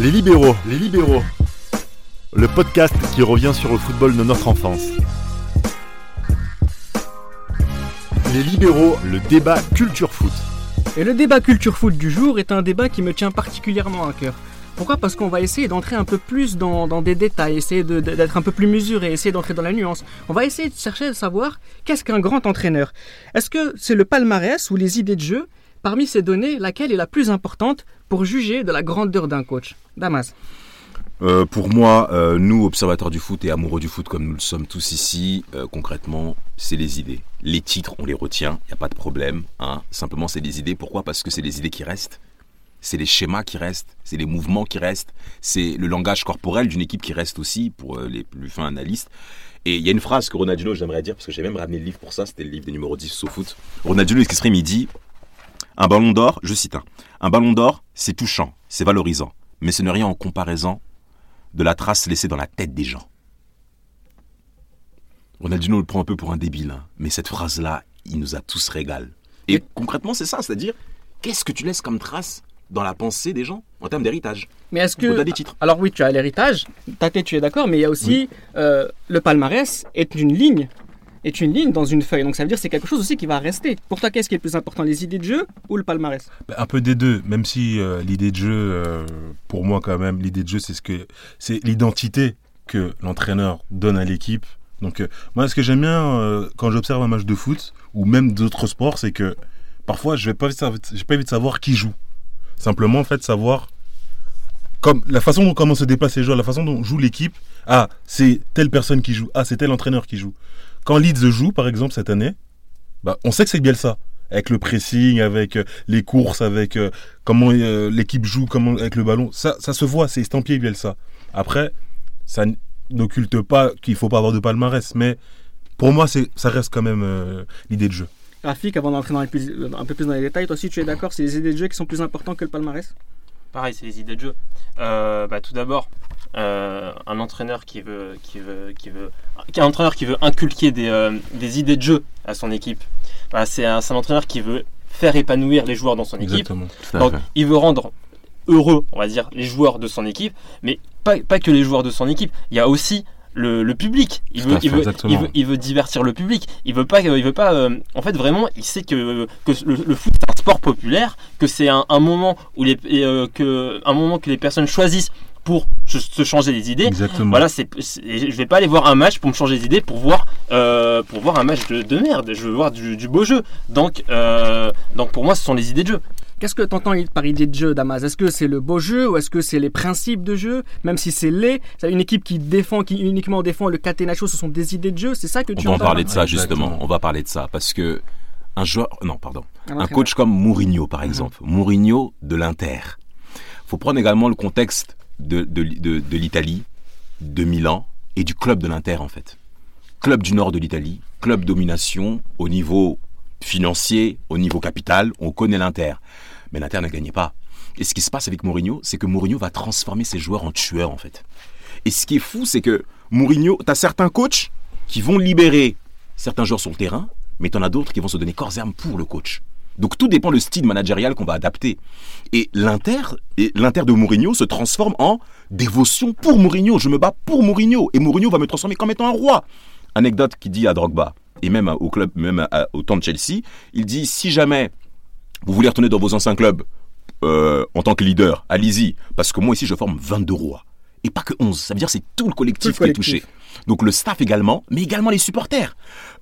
Les libéraux, les libéraux. Le podcast qui revient sur le football de notre enfance. Les libéraux, le débat culture foot. Et le débat culture foot du jour est un débat qui me tient particulièrement à cœur. Pourquoi? Parce qu'on va essayer d'entrer un peu plus dans, des détails, essayer d'être un peu plus mesuré, essayer d'entrer dans la nuance. On va essayer de chercher à savoir qu'est-ce qu'un grand entraîneur. Est-ce que c'est le palmarès ou les idées de jeu? Parmi ces données, laquelle est la plus importante? Pour juger de la grandeur d'un coach Damas euh, pour moi, euh, nous, observateurs du foot et amoureux du foot comme nous le sommes tous ici, euh, concrètement, c'est les idées. Les titres, on les retient, il n'y a pas de problème. Hein. Simplement, c'est les idées. Pourquoi? Parce que c'est les idées qui restent c'est les schémas qui restent, c'est les mouvements qui restent, c'est le langage corporel d'une équipe qui reste aussi pour les plus fins analystes. Et il y a une phrase que Ronaldinho, j'aimerais dire, parce que j'ai même ramené le livre pour ça, c'était le livre des numéros 10 au foot. Ronaldinho il dit Un ballon d'or, je cite un, un ballon d'or, c'est touchant, c'est valorisant, mais ce n'est rien en comparaison de la trace laissée dans la tête des gens. Ronaldinho le prend un peu pour un débile, hein, mais cette phrase-là, il nous a tous régal. Et concrètement, c'est ça, c'est-à-dire, qu'est-ce que tu laisses comme trace dans la pensée des gens en termes d'héritage? Mais est-ce que. des titres. Alors oui, tu as l'héritage, ta tête, tu es d'accord, mais il y a aussi euh, le palmarès est une ligne. Est une ligne dans une feuille. Donc ça veut dire que c'est quelque chose aussi qui va rester. Pour toi, qu'est-ce qui est le plus important, les idées de jeu ou le palmarès? Bah, Un peu des deux, même si euh, l'idée de jeu, euh, pour moi quand même, l'idée de jeu, c'est ce que c'est l'identité que l'entraîneur donne à l'équipe. Donc moi, ce que j'aime bien quand j'observe un match de foot ou même d'autres sports, c'est que parfois, je n'ai pas, pas envie de savoir qui joue. Simplement, en fait, savoir comme la façon dont comment se déplacent les joueurs, la façon dont joue l'équipe. Ah, c'est telle personne qui joue. Ah, c'est tel entraîneur qui joue. Quand Leeds joue, par exemple, cette année, bah, on sait que c'est Bielsa. Avec le pressing, avec euh, les courses, avec euh, comment euh, l'équipe joue, comment avec le ballon. Ça, ça se voit, c'est estampillé Bielsa. Après, ça n'occulte pas qu'il faut pas avoir de palmarès, mais pour moi, c'est, ça reste quand même l'idée de jeu. Rafik, avant d'entrer un peu plus dans les détails, toi aussi tu es d'accord, c'est les idées de jeu qui sont plus importantes que le palmarès? Pareil, c'est les idées de jeu. Euh, bah, tout d'abord, euh, un entraîneur qui veut, qui veut, qui veut, un entraîneur qui veut inculquer des, euh, des idées de jeu à son équipe. Bah, c'est un, un, entraîneur qui veut faire épanouir les joueurs dans son équipe. Donc, il veut rendre heureux, on va dire, les joueurs de son équipe, mais pas, pas que les joueurs de son équipe. Il y a aussi le, public. Il veut, il, veut, il veut, divertir le public. Il veut pas, il veut pas. Euh, en fait, vraiment, il sait que, que le, foot c'est un sport populaire, que c'est un, moment où les, euh, que un moment que les personnes choisissent pour se changer les idées. Exactement. Voilà, c'est, je vais pas aller voir un match pour me changer les idées pour voir, euh, pour voir un match de, merde. Je veux voir du, du beau jeu. Donc, donc pour moi, ce sont les idées de jeu. Qu'est-ce que tu entends par idée de jeu, Damas? Est-ce que c'est le beau jeu ou est-ce que c'est les principes de jeu? Même si c'est les, c'est une équipe qui défend, qui uniquement défend le catenaccio, ce sont des idées de jeu. C'est ça que tu On va parler de ça justement. On va parler de ça parce que un joueur, non pardon, un, coach comme Mourinho par exemple, Mourinho de l'Inter. Faut prendre également le contexte de, de, de l'Italie, de Milan et du club de l'Inter en fait. Club du nord de l'Italie, club domination au niveau financier, au niveau capital, on connaît l'Inter. Mais l'Inter ne gagnait pas. Et ce qui se passe avec Mourinho, c'est que Mourinho va transformer ses joueurs en tueurs, en fait. Et ce qui est fou, c'est que Mourinho, tu as certains coachs qui vont libérer certains joueurs sur le terrain, mais tu en as d'autres qui vont se donner corps et âme pour le coach. Donc tout dépend le style managérial qu'on va adapter. Et l'Inter, l'Inter de Mourinho se transforme en dévotion pour Mourinho. Je me bats pour Mourinho. Et Mourinho va me transformer comme étant un roi. Anecdote qui dit à Drogba, et même au club, même au temps de Chelsea, il dit si jamais vous voulez retourner dans vos anciens clubs euh, en tant que leader, allez-y, parce que moi ici je forme 22 rois. Et pas que 11, ça veut dire c'est tout le collectif, qui est touché. Donc le staff également, mais également les supporters.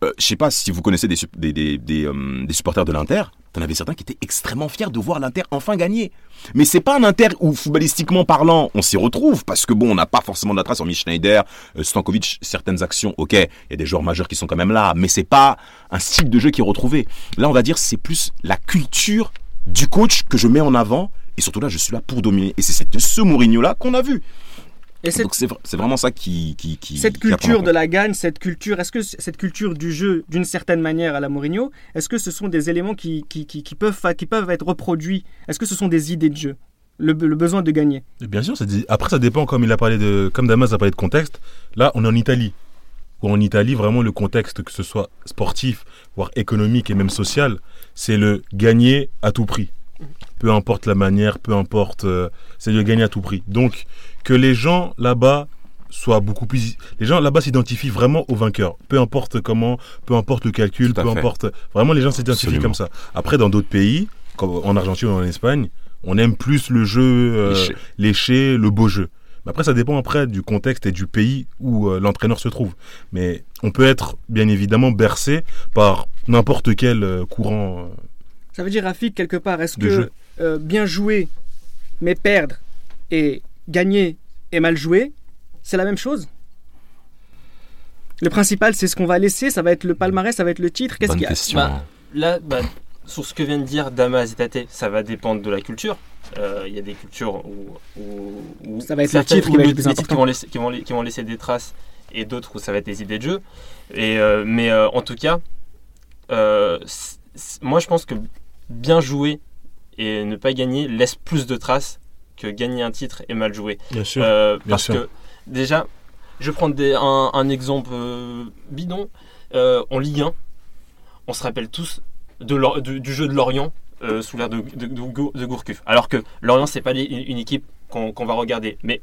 Euh, je sais pas si vous connaissez des, des, des, euh, des supporters de l'Inter, T'en avais certains qui étaient extrêmement fiers de voir l'Inter enfin gagner. Mais c'est pas un Inter où, footballistiquement parlant, on s'y retrouve, parce que bon, on n'a pas forcément de la trace sur Schneider, euh, Stankovic, certaines actions, ok, il y a des joueurs majeurs qui sont quand même là, mais c'est pas un style de jeu qui est retrouvé. Là, on va dire, c'est plus la culture du coach que je mets en avant, et surtout là, je suis là pour dominer. Et c'est ce Mourinho-là qu'on a vu. Donc c'est vraiment ça qui, qui, cette culture de la gagne, cette culture, est-ce que cette culture du jeu, d'une certaine manière à la Mourinho, est-ce que ce sont des éléments qui, qui, peuvent, qui peuvent être reproduits? Est-ce que ce sont des idées de jeu? Le, besoin de gagner Bien sûr, après ça dépend, comme il a parlé de, comme Damas a parlé de contexte. Là, on est en Italie. Ou en Italie, vraiment le contexte, que ce soit sportif, voire économique et même social, c'est le gagner à tout prix. Peu importe la manière, peu importe, euh, c'est de gagner à tout prix. Donc, que les gens là-bas soient beaucoup plus. Les gens là-bas s'identifient vraiment au vainqueur. Peu importe comment, peu importe le calcul, peu fait. importe. Vraiment, les gens s'identifient comme ça. Après, dans d'autres pays, comme en Argentine ou en Espagne, on aime plus le jeu euh, Léché. léché, le beau jeu. Mais après, ça dépend après du contexte et du pays où euh, l'entraîneur se trouve. Mais on peut être bien évidemment bercé par n'importe quel euh, courant. Ça veut dire, Rafik, quelque part, est-ce que euh, bien jouer, mais perdre, et gagner et mal jouer, c'est la même chose? Le principal, c'est ce qu'on va laisser, ça va être le palmarès, ça va être le titre. Qu'est-ce Bonne qu'il y a? question. Bah, Là, bah, sur ce que vient de dire Damas et Tate, ça va dépendre de la culture. Euh, Il y a des cultures où, où- où Ça va être le titre qui va être plus important. qui vont, laisser, qui, vont, la- qui vont laisser des traces et d'autres où ça va être des idées de jeu. Et, euh, mais euh, en tout cas, euh, c- c- moi je pense que bien jouer et ne pas gagner laisse plus de traces que gagner un titre et mal jouer. Bien sûr. Euh, bien parce sûr. que déjà, je vais prendre des- un, un exemple euh, bidon. Euh, en Ligue 1, on se rappelle tous de du, du jeu de Lorient euh, sous l'ère de, de, de, Gour- de Gourcuff. Alors que Lorient, c'est pas les- une, équipe qu'on va regarder, mais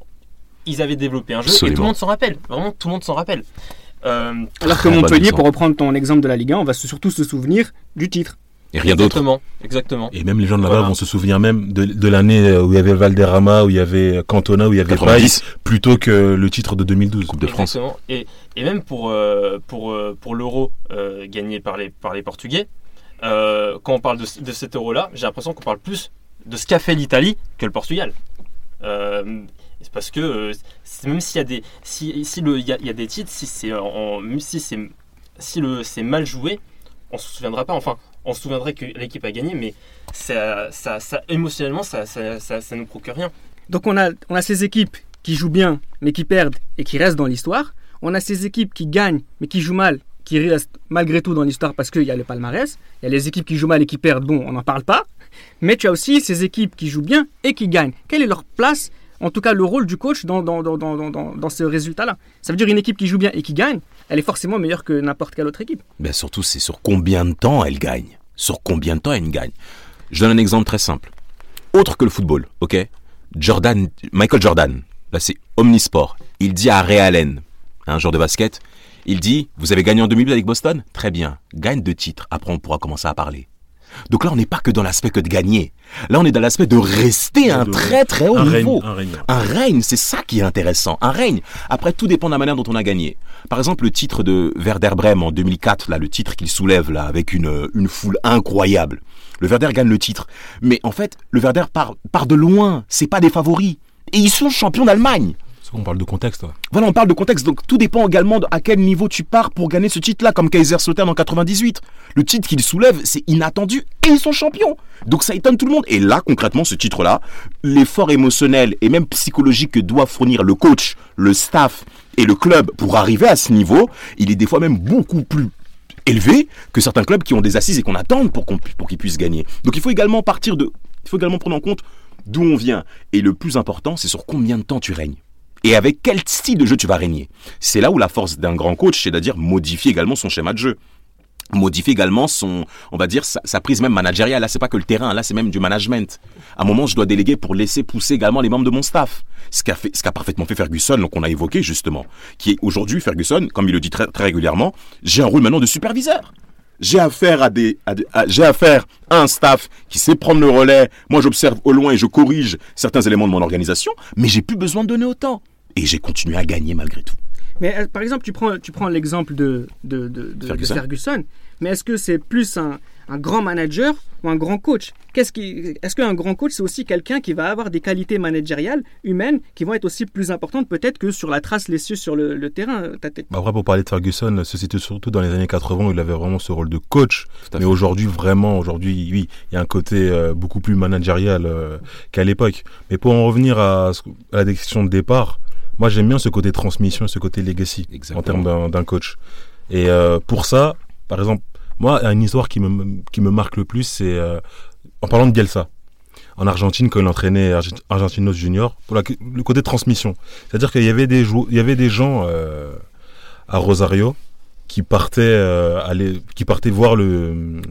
ils avaient développé un jeu et tout le monde s'en rappelle. Vraiment, tout le monde s'en rappelle. Euh, Alors que Montpellier, pour reprendre ton exemple de la Ligue 1, on va surtout se souvenir du titre. Et rien d'autre. exactement, exactement. Et même les gens de là-bas Voilà. vont se souvenir même de, de l'année euh, où il y avait Valderrama, où il y avait Cantona, où il y avait Paille, 90, plutôt que le titre de 2012. Coupe de France. Exactement. Et, et même pour, euh, pour, euh, pour l'euro euh, gagné par les, par les Portugais, euh, quand on parle de, de cet euro-là, j'ai l'impression qu'on parle plus de ce qu'a fait l'Italie que le Portugal. Euh, c'est parce que euh, même s'il y a des si, si le il y, a- y a des titres si c'est si c'est si le c'est mal joué on se souviendra pas enfin on se souviendrait que l'équipe a gagné mais ça, ça, émotionnellement ça ça, ça, ça nous procure rien Donc on a, on a ces équipes qui jouent bien, mais qui perdent et qui restent dans l'histoire. On a ces équipes qui gagnent, mais qui jouent mal, qui restent malgré tout dans l'histoire parce qu'il y a le palmarès. Il y a les équipes qui jouent mal et qui perdent, bon, on n'en parle pas. Mais tu as aussi ces équipes qui jouent bien et qui gagnent. Quelle est leur place, en tout cas le rôle du coach dans, dans, dans, dans, dans, ce résultat-là Ça veut dire une équipe qui joue bien et qui gagne, elle est forcément meilleure que n'importe quelle autre équipe. Ben surtout, c'est sur combien de temps elle gagne. Sur combien de temps elle gagne. Je donne un exemple très simple. Autre que le football, ok? Jordan, Michael Jordan, là c'est omnisport. Il dit à Ray Allen, un joueur de basket, il dit, vous avez gagné en 2008 avec Boston? Très bien, gagne deux titres, après on pourra commencer à parler. Donc là, on n'est pas que dans l'aspect que de gagner. Là, on est dans l'aspect de rester à un très très haut un niveau. règne, un règne. Un règne, c'est ça qui est intéressant. Un règne. Après, tout dépend de la manière dont on a gagné. Par exemple, le titre de Werder Bremen en 2004, là, le titre qu'il soulève là, avec une, une foule incroyable. Le Werder gagne le titre. Mais en fait, le Werder part, part de loin. C'est pas des favoris. Et ils sont champions d'Allemagne. Qu'on parle de contexte. Voilà, on parle de contexte. Donc tout dépend également de à quel niveau tu pars pour gagner ce titre-là, comme Kaiserslautern en 98. Le titre qu'ils soulèvent, c'est inattendu et ils sont champions. Donc ça étonne tout le monde. Et là, concrètement, ce titre-là, l'effort émotionnel et même psychologique que doit fournir le coach, le staff et le club pour arriver à ce niveau, il est des fois même beaucoup plus élevé que certains clubs qui ont des assises et qu'on attend pour, pour qu'ils puissent gagner. Donc il faut également partir de, il faut également prendre en compte d'où on vient. Et le plus important, c'est sur combien de temps tu règnes. Et avec quel style de jeu tu vas régner? C'est là où la force d'un grand coach, c'est-à-dire modifier également son schéma de jeu. Modifier également son, on va dire, sa, prise même managériale. Là, c'est pas que le terrain, là, c'est même du management. À un moment, je dois déléguer pour laisser pousser également les membres de mon staff. Ce qu'a qu'a parfaitement fait Ferguson, donc on a évoqué justement, qui est aujourd'hui Ferguson, comme il le dit très, très régulièrement, j'ai un rôle maintenant de superviseur. J'ai affaire à des, j'ai affaire à un staff qui sait prendre le relais. Moi, j'observe au loin et je corrige certains éléments de mon organisation, mais j'ai plus besoin de donner autant. Et j'ai continué à gagner malgré tout. Mais euh, par exemple, tu prends, tu prends l'exemple de, de, de, de- de Ferguson. Mais est-ce que c'est plus un, un grand manager ou un grand coach? Qu'est-ce qui, Est-ce qu'un grand coach, c'est aussi quelqu'un qui va avoir des qualités managériales, humaines, qui vont être aussi plus importantes peut-être que sur la trace laissée sur le, le terrain t'as- Bah, Après, pour parler de Ferguson, ce c'était surtout dans les années 80 où il avait vraiment ce rôle de coach. Mais aujourd'hui, vraiment, aujourd'hui, oui, il y a un côté euh, beaucoup plus managérial euh, qu'à l'époque. Mais pour en revenir à, la question de départ, moi j'aime bien ce côté transmission, ce côté legacy Exactement. en termes d'un- coach. Et euh, pour ça, par exemple, moi, une histoire qui me, qui me marque le plus, c'est euh, en parlant de Bielsa. En Argentine, quand il entraînait Argent- Argentinos Junior, pour la- le côté transmission. C'est-à-dire qu'il y avait des, il y avait des gens euh, à Rosario qui partait euh, aller, qui partait voir le,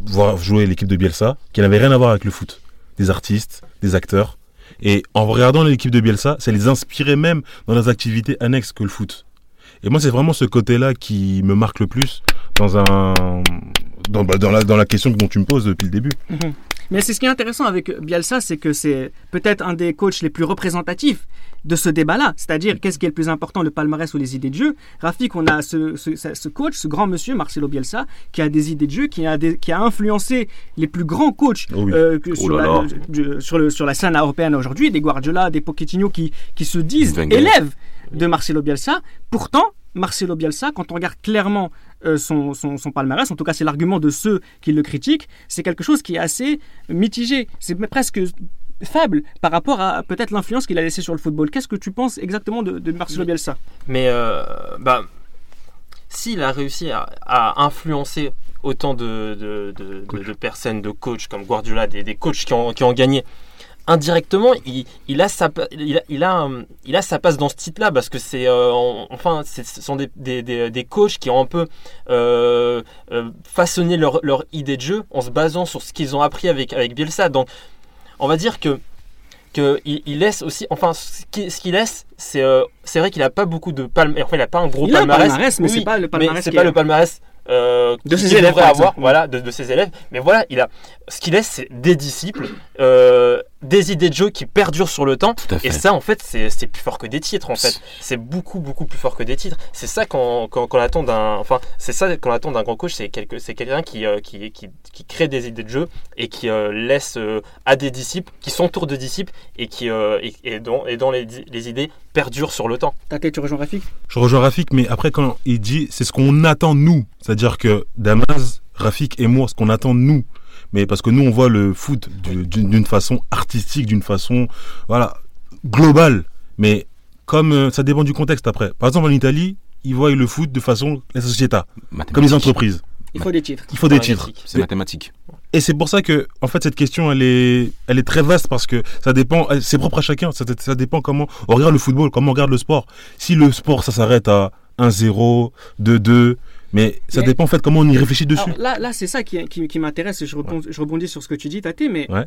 voir jouer l'équipe de Bielsa, qui n'avait rien à voir avec le foot, des artistes, des acteurs. Et en regardant l'équipe de Bielsa, ça les inspirait même dans les activités annexes que le foot. Et moi, c'est vraiment ce côté-là qui me marque le plus dans bah, la question dont tu me poses depuis le début. Mhm. Mais c'est ce qui est intéressant avec Bielsa, c'est que c'est peut-être un des coachs les plus représentatifs de ce débat-là. C'est-à-dire, qu'est-ce qui est le plus important, le palmarès ou les idées de jeu? Rafik, on a ce, ce, coach, ce grand monsieur, Marcelo Bielsa, qui a des idées de jeu, qui a, qui a influencé les plus grands coachs oh euh, oh sur, la, sur, le, sur la scène européenne aujourd'hui, des Guardiola, des Pochettino qui, qui se disent élèves de Marcelo Bielsa. Pourtant, Marcelo Bielsa, quand on regarde clairement euh, son, son, son, palmarès, en tout cas c'est l'argument de ceux qui le critiquent, c'est quelque chose qui est assez mitigé. C'est presque faible par rapport à peut-être l'influence qu'il a laissée sur le football. Qu'est-ce que tu penses exactement de, de Marcelo Bielsa? Mais euh, bah, s'il a réussi à, influencer autant de, de, de, personnes, de coachs comme Guardiola, des, des coachs qui ont, qui ont gagné, indirectement, il, il, a sa, il, a, il, a, il a sa place dans ce titre-là parce que c'est, euh, enfin, ce sont des, des, des, des, coachs qui ont un peu euh, euh, façonné leur, leur, idée de jeu en se basant sur ce qu'ils ont appris avec, avec Bielsa. Donc, on va dire que qu'il il laisse aussi, enfin, ce qu'il laisse, c'est c'est vrai qu'il a pas beaucoup de palmarès, enfin, il a pas un gros il palmarès, a palmarès, mais c'est pas le palmarès, c'est pas le palmarès euh, de ses élèves, avoir, voilà, de, de, ses élèves. Mais voilà, il a, ce qu'il laisse, c'est des disciples, euh, des idées de jeu qui perdurent sur le temps. Et ça, en fait, c'est plus fort que des titres. En fait, c'est beaucoup, beaucoup plus fort que des titres. C'est ça qu'on attend d'un, enfin, c'est ça qu'on attend d'un grand coach. C'est quelqu'un qui, euh, qui, qui, qui, crée des idées de jeu et qui euh, laisse euh, à des disciples, qui s'entourent de disciples et qui, et, et, dont, et dont les, les idées perdurent sur le temps. tu rejoins Rafik? Je rejoins Rafik, mais après quand il dit, c'est ce qu'on attend nous. C'est-à-dire que Damas, Rafik et moi, ce qu'on attend nous, mais parce que nous on voit le foot d'une façon artistique, d'une façon voilà globale. Mais comme euh, ça dépend du contexte après. Par exemple en Italie, ils voient le foot de façon la société, comme les entreprises. Il faut des titres. Il faut des titres. C'est mathématique. Et c'est pour ça que, en fait, cette question, elle est, elle est très vaste parce que ça dépend, c'est propre à chacun. Ça, ça, dépend comment on regarde le football, comment on regarde le sport. Si le sport, ça s'arrête à 1-0, 2-2, mais ça dépend en fait comment on y réfléchit dessus. là, là c'est ça qui, qui, qui m'intéresse. Je, je rebondis sur ce que tu dis, Tate, mais ouais.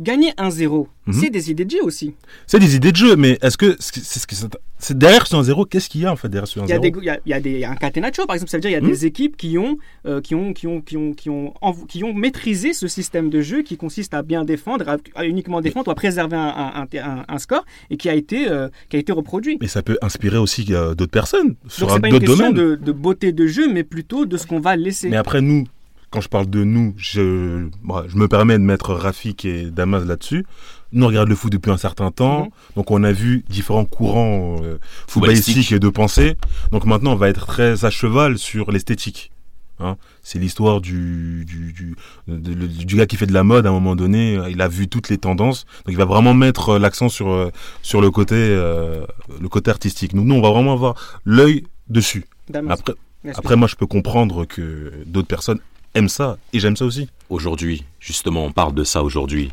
Gagner 1-0, mhm. c'est des idées de jeu aussi. C'est des idées de jeu, mais est-ce que c'est ce que c'est derrière ce 1-0, qu'est-ce qu'il y a en fait derrière ce 1-0 Il y a, il y a, des, un catenaccio par exemple, ça veut dire il y a des hmm. équipes qui ont, euh, qui, ont, qui, ont, qui, ont, qui, ont, qui ont maîtrisé ce système de jeu qui consiste à bien défendre, à, uniquement défendre ou à préserver un, un, un, score et qui a, été, euh, qui a été reproduit. Mais ça peut inspirer aussi euh, d'autres personnes sur d'autres domaines. C'est pas une question de, de beauté de jeu, mais plutôt de ce qu'on va laisser. Mais après nous, quand je parle de nous, je, je me permets de mettre Rafik et Damas là-dessus. Nous, on regarde le foot depuis un certain temps, mhm. donc on a vu différents courants euh, footballistiques et de pensée. Donc maintenant, on va être très à cheval sur l'esthétique. Hein. C'est l'histoire du, du, du, du, gars qui fait de la mode à un moment donné. Il a vu toutes les tendances, donc il va vraiment mettre l'accent sur, euh, sur le, côté, euh, le côté artistique. Donc nous, on va vraiment avoir l'œil dessus. Après, après, moi, je peux comprendre que d'autres personnes aime ça et j'aime ça aussi. Aujourd'hui, justement, on parle de ça aujourd'hui.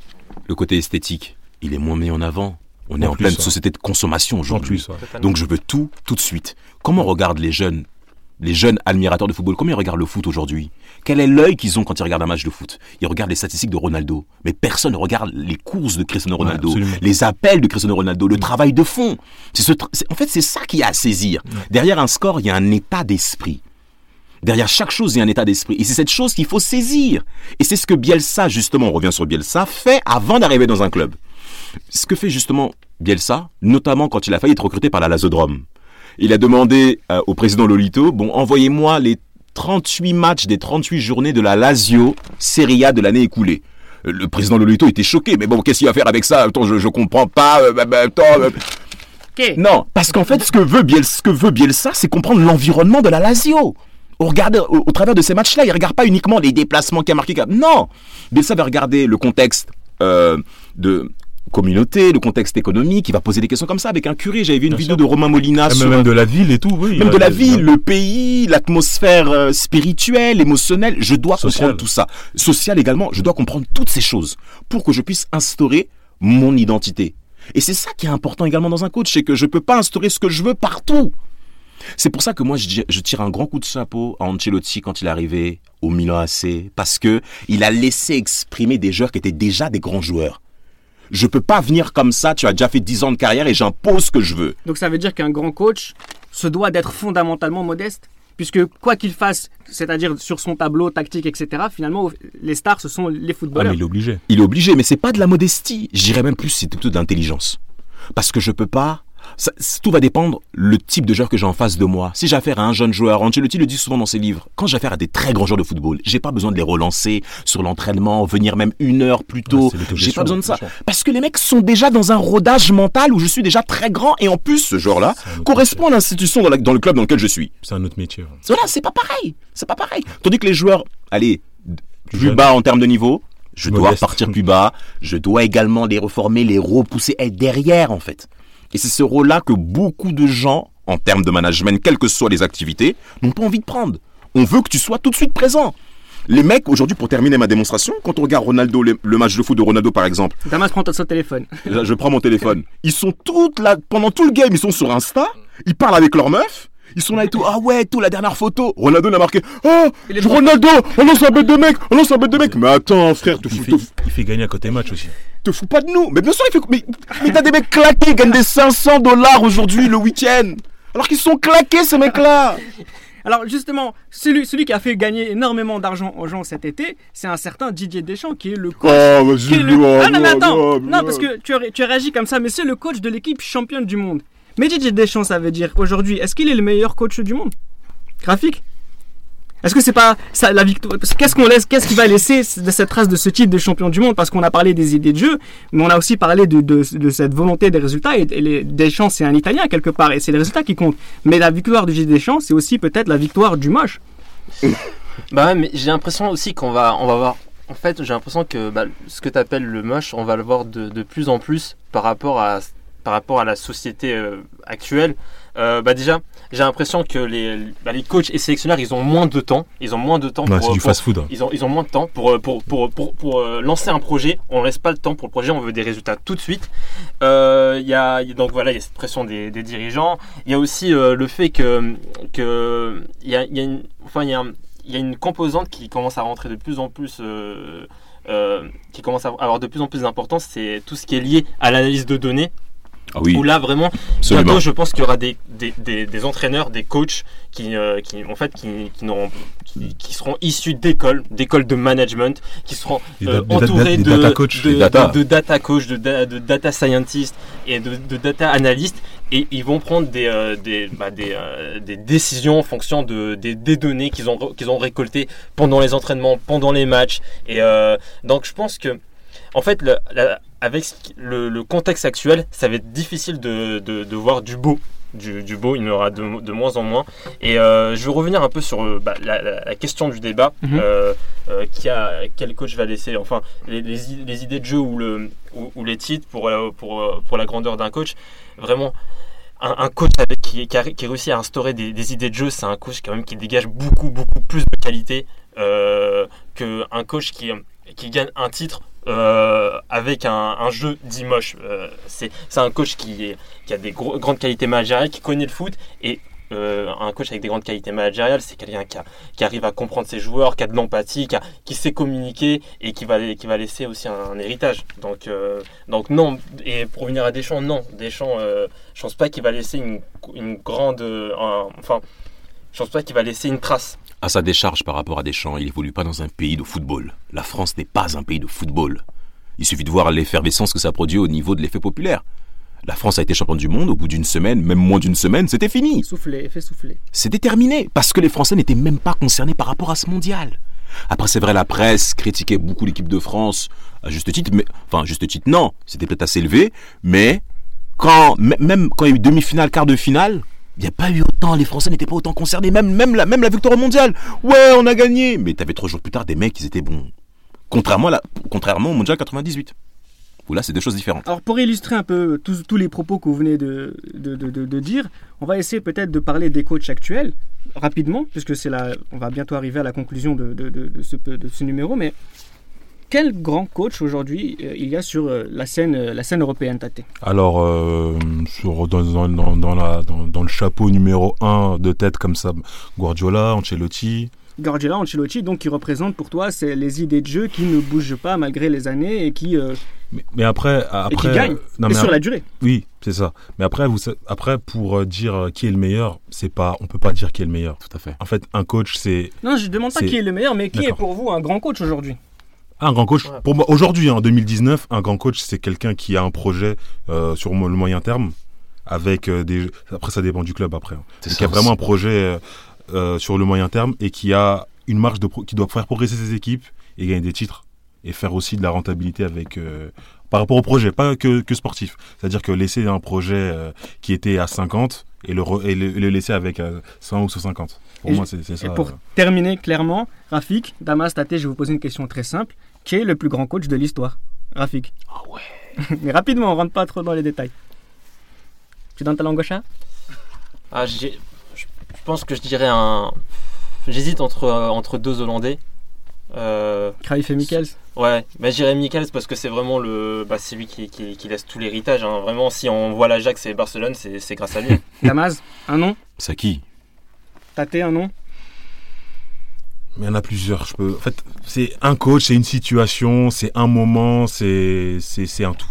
Le côté esthétique, il est moins mis en avant. On est en pleine société de consommation aujourd'hui. Donc je veux tout, tout de suite. Comment regardent les jeunes, les jeunes admirateurs de football? Comment ils regardent le foot aujourd'hui? Quel est l'œil qu'ils ont quand ils regardent un match de foot? Ils regardent les statistiques de Ronaldo. Mais personne ne regarde les courses de Cristiano Ronaldo, les appels de Cristiano Ronaldo, le travail de fond. Ce en fait, c'est ça qui a à saisir. Derrière un score, il y a un état d'esprit. Derrière chaque chose, il y a un état d'esprit. Et c'est cette chose qu'il faut saisir. Et c'est ce que Bielsa, justement, on revient sur Bielsa, fait avant d'arriver dans un club. Ce que fait justement Bielsa, notamment quand il a failli être recruté par la Lazodrome. Il a demandé euh, au président Lolito, bon, envoyez-moi les 38 matchs des 38 journées de la Lazio Serie A de l'année écoulée. Euh, le président Lolito était choqué, mais bon, qu'est-ce qu'il va faire avec ça? Attends, je, je comprends pas. Euh, bah, bah, non, parce qu'en fait, ce que veut Bielsa, ce que veut Bielsa c'est comprendre l'environnement de la Lazio au, au, travers de ces matchs-là, il ne regarde pas uniquement les déplacements qu'il a marqué. Non Bielsa va regarder le contexte euh, de communauté, le contexte économique, il va poser des questions comme ça avec un curé. J'avais vu une vidéo de Romain Molina sur... Même de la ville et tout, oui. Même de la ville, le pays, l'atmosphère euh, spirituelle, émotionnelle. Je dois comprendre tout ça. Social également, je dois comprendre toutes ces choses pour que je puisse instaurer mon identité. Et c'est ça qui est important également dans un coach, c'est que je ne peux pas instaurer ce que je veux partout. C'est pour ça que moi, je, je, tire un grand coup de chapeau à Ancelotti quand il est arrivé au Milan AC, parce que il a laissé exprimer des joueurs qui étaient déjà des grands joueurs. Je peux pas venir comme ça, tu as déjà fait 10 ans de carrière et j'impose ce que je veux. Donc ça veut dire qu'un grand coach se doit d'être fondamentalement modeste puisque quoi qu'il fasse, c'est-à-dire sur son tableau tactique, etc., finalement, les stars, ce sont les footballeurs. Ah, mais il est obligé. Il est obligé, mais c'est pas de la modestie. J'irais même plus, c'est plutôt d'intelligence. Parce que je peux pas tout va dépendre le type de joueur que j'ai en face de moi. Si j'ai affaire à un jeune joueur, Ancelotti le dit souvent dans ses livres, quand j'ai affaire à des très grands joueurs de football, j'ai pas besoin de les relancer sur l'entraînement, venir même une heure plus tôt. j'ai pas besoin de ça. Parce que les mecs sont déjà dans un rodage mental où je suis déjà très grand et en plus, ce joueur-là correspond à l'institution dans, dans, le club dans lequel je suis. C'est un autre métier. Voilà, c'est pas pareil. C'est pas pareil. Tandis que les joueurs, allez, plus bas en termes de niveau, je dois partir plus bas, je dois également les reformer, les repousser, être derrière en fait. Et c'est ce rôle-là que beaucoup de gens, en termes de management, quelles que soient les activités, n'ont pas envie de prendre. On veut que tu sois tout de suite présent. Les mecs, aujourd'hui, pour terminer ma démonstration, quand on regarde Ronaldo, le, match de foot de Ronaldo par exemple. Damas, prends ton téléphone. je prends mon téléphone. Ils sont toutes là, pendant tout le game, ils sont sur Insta, ils parlent avec leur meuf, ils sont là et tout. Ah ouais, tout, la dernière photo. Ronaldo l'a marqué. Oh, Ronaldo, on lance un bête de mec, on lance un bête de mec. Mais attends, frère, te fous. Il, il fait gagner à côté match aussi. Te fous pas de nous. Mais bien sûr, il fait. Mais, mais t'as des mecs claqués, ils gagnent des 500 dollars aujourd'hui, le week-end. Alors qu'ils sont claqués, ces mecs-là. Alors justement, celui, celui qui a fait gagner énormément d'argent aux gens cet été, c'est un certain Didier Deschamps qui est le coach. Oh, vas-y, Ah non mais attends, non parce que tu, tu réagis comme ça, mais c'est le coach de l'équipe championne du monde. Mais Didier Deschamps, ça veut dire aujourd'hui, est-ce qu'il est le meilleur coach du monde? Graphique? Est-ce que c'est pas ça la victoire Qu'est-ce qu'on laisse Qu'est-ce qui va laisser de cette trace de ce titre de champion du monde? Parce qu'on a parlé des idées de jeu, mais on a aussi parlé de, cette volonté des résultats. Et, Deschamps, c'est un Italien quelque part, et c'est les résultats qui comptent. Mais la victoire de Didier Deschamps, c'est aussi peut-être la victoire du moche. bah ouais, mais j'ai l'impression aussi qu'on va, on va voir. En fait, j'ai l'impression que bah, ce que tu appelles le moche, on va le voir de plus en plus par rapport à par rapport à la société euh, actuelle, euh, bah déjà, j'ai l'impression que les, bah, les coachs et sélectionneurs, ils ont moins de temps. Ils ont moins de temps pour. du fast-food. Ils ont, ils ont moins de temps pour, pour, pour, pour, pour lancer un projet. On ne laisse pas le temps pour le projet, on veut des résultats tout de suite. Il y a, donc voilà, il y a cette pression des, des dirigeants. Il y a aussi le fait que. que y a, y a une, enfin, il y a, y a une composante qui commence à rentrer de plus en plus. Euh, qui commence à avoir de plus en plus d'importance, c'est tout ce qui est lié à l'analyse de données ah oui. Où là vraiment, bientôt je pense qu'il y aura des, des, des, entraîneurs, des coachs qui, euh, qui en fait qui, qui, qui, seront issus d'écoles, d'écoles de management, qui seront euh, entourés de, data coach. de, data. de, data coach, de, de data scientist et de, data analyst et ils vont prendre des, euh, des, bah, des, des, décisions en fonction de, des, des données qu'ils ont, qu'ils ont récoltées pendant les entraînements, pendant les matchs. Et donc je pense que en fait, le, avec le, contexte actuel, ça va être difficile de, de, voir du beau. Du, beau, il y en aura de, de moins en moins. Et euh, je vais revenir un peu sur euh, bah, la, question du débat. Mhm. Euh, qui a, quel coach va laisser, enfin, les, les, idées de jeu ou, le, ou, les titres pour, pour, pour la grandeur d'un coach. Vraiment, un, coach avec, qui, qui, a, qui, réussit à instaurer des, des idées de jeu, c'est un coach quand même qui dégage beaucoup, beaucoup plus de qualité qu'un coach qui, qui gagne un titre euh, avec un, jeu dit moche. Euh, c'est un coach qui, a des grandes qualités managériales, qui connaît le foot et euh, un coach avec des grandes qualités managériales, c'est quelqu'un qui, arrive à comprendre ses joueurs, qui a de l'empathie, qui, sait communiquer et qui va, laisser aussi un, héritage. Donc, non, et pour revenir à Deschamps, non, Deschamps, je pense pas qu'il va laisser une, une grande, enfin, je pense pas qu'il va laisser une trace à sa décharge par rapport à Deschamps, il évolue pas dans un pays de football. La France n'est pas un pays de football. Il suffit de voir l'effervescence que ça produit au niveau de l'effet populaire. La France a été championne du monde au bout d'une semaine, même moins d'une semaine, c'était fini. Souffler, effet souffler. C'était terminé, parce que les Français n'étaient même pas concernés par rapport à ce mondial. Après, c'est vrai, la presse critiquait beaucoup l'équipe de France, à juste titre, mais, enfin, juste titre, non, c'était peut-être assez élevé, mais quand, même quand il y a eu demi-finale, quart de finale, il n'y a pas eu autant, les Français n'étaient pas autant concernés, même, même, la, même la victoire mondiale. Ouais, on a gagné. Mais tu avais trois jours plus tard des mecs qui étaient bons. Contrairement, à la, contrairement au mondial 98. Où là, c'est deux choses différentes. Alors, pour illustrer un peu tous, tous les propos que vous venez de, de, de, dire, on va essayer peut-être de parler des coachs actuels, rapidement, puisque c'est là, on va bientôt arriver à la conclusion de, ce, de ce numéro. Mais quel grand coach aujourd'hui euh, il y a sur euh, la, scène, euh, la scène européenne, Tate? Alors, euh, sur, dans, dans, dans, dans la, dans, dans le chapeau numéro 1 de tête comme ça, Guardiola, Ancelotti. Guardiola, Ancelotti, donc qui représente pour toi c'est les idées de jeu qui ne bougent pas malgré les années et qui, euh, Mais, mais après, et après qui gagnent, non, et mais sur la durée. Oui, c'est ça. Mais après, vous, après pour euh, dire qui est le meilleur, c'est pas, on peut pas dire qui est le meilleur. Tout à fait. En fait, un coach, c'est Non, je ne demande pas qui est le meilleur, mais qui est pour vous un grand coach aujourd'hui un grand coach. Ouais. Pour moi, aujourd'hui, en 2019, un grand coach, c'est quelqu'un qui a un projet euh, sur le moyen terme, avec euh, des. Après, ça dépend du club après. hein. C'est qui a vraiment un projet euh, euh, sur le moyen terme et qui a une marge de pro- qui doit faire progresser ses équipes et gagner des titres et faire aussi de la rentabilité avec euh, par rapport au projet, pas que, que sportif. C'est-à-dire que laisser un projet euh, qui était à 50 et le, re- et le, le laisser avec euh, 100 ou 150. Pour Et moi, c'est c'est ça. Et pour euh. terminer clairement, Rafik, Damas, Tate, je vais vous poser une question très simple. Qui est le plus grand coach de l'histoire Rafik. Ah ouais. Mais rapidement, on rentre pas trop dans les détails. Tu donnes ta langue au chat? Ah, j'ai- je je pense que je dirais un. J'hésite entre, euh, entre deux Hollandais. Euh, Cruyff et Michels ouais, mais j'irais Michels parce que c'est vraiment le. Bah, c'est lui qui, qui, qui laisse tout l'héritage. hein. Vraiment, si on voit l'Ajax et Barcelone, c'est c'est grâce à lui. Damas, un nom? Saki. Tate, un nom? Il y en a plusieurs. Je peux... En fait, c'est un coach, c'est une situation, c'est un moment, c'est c'est c'est un tout.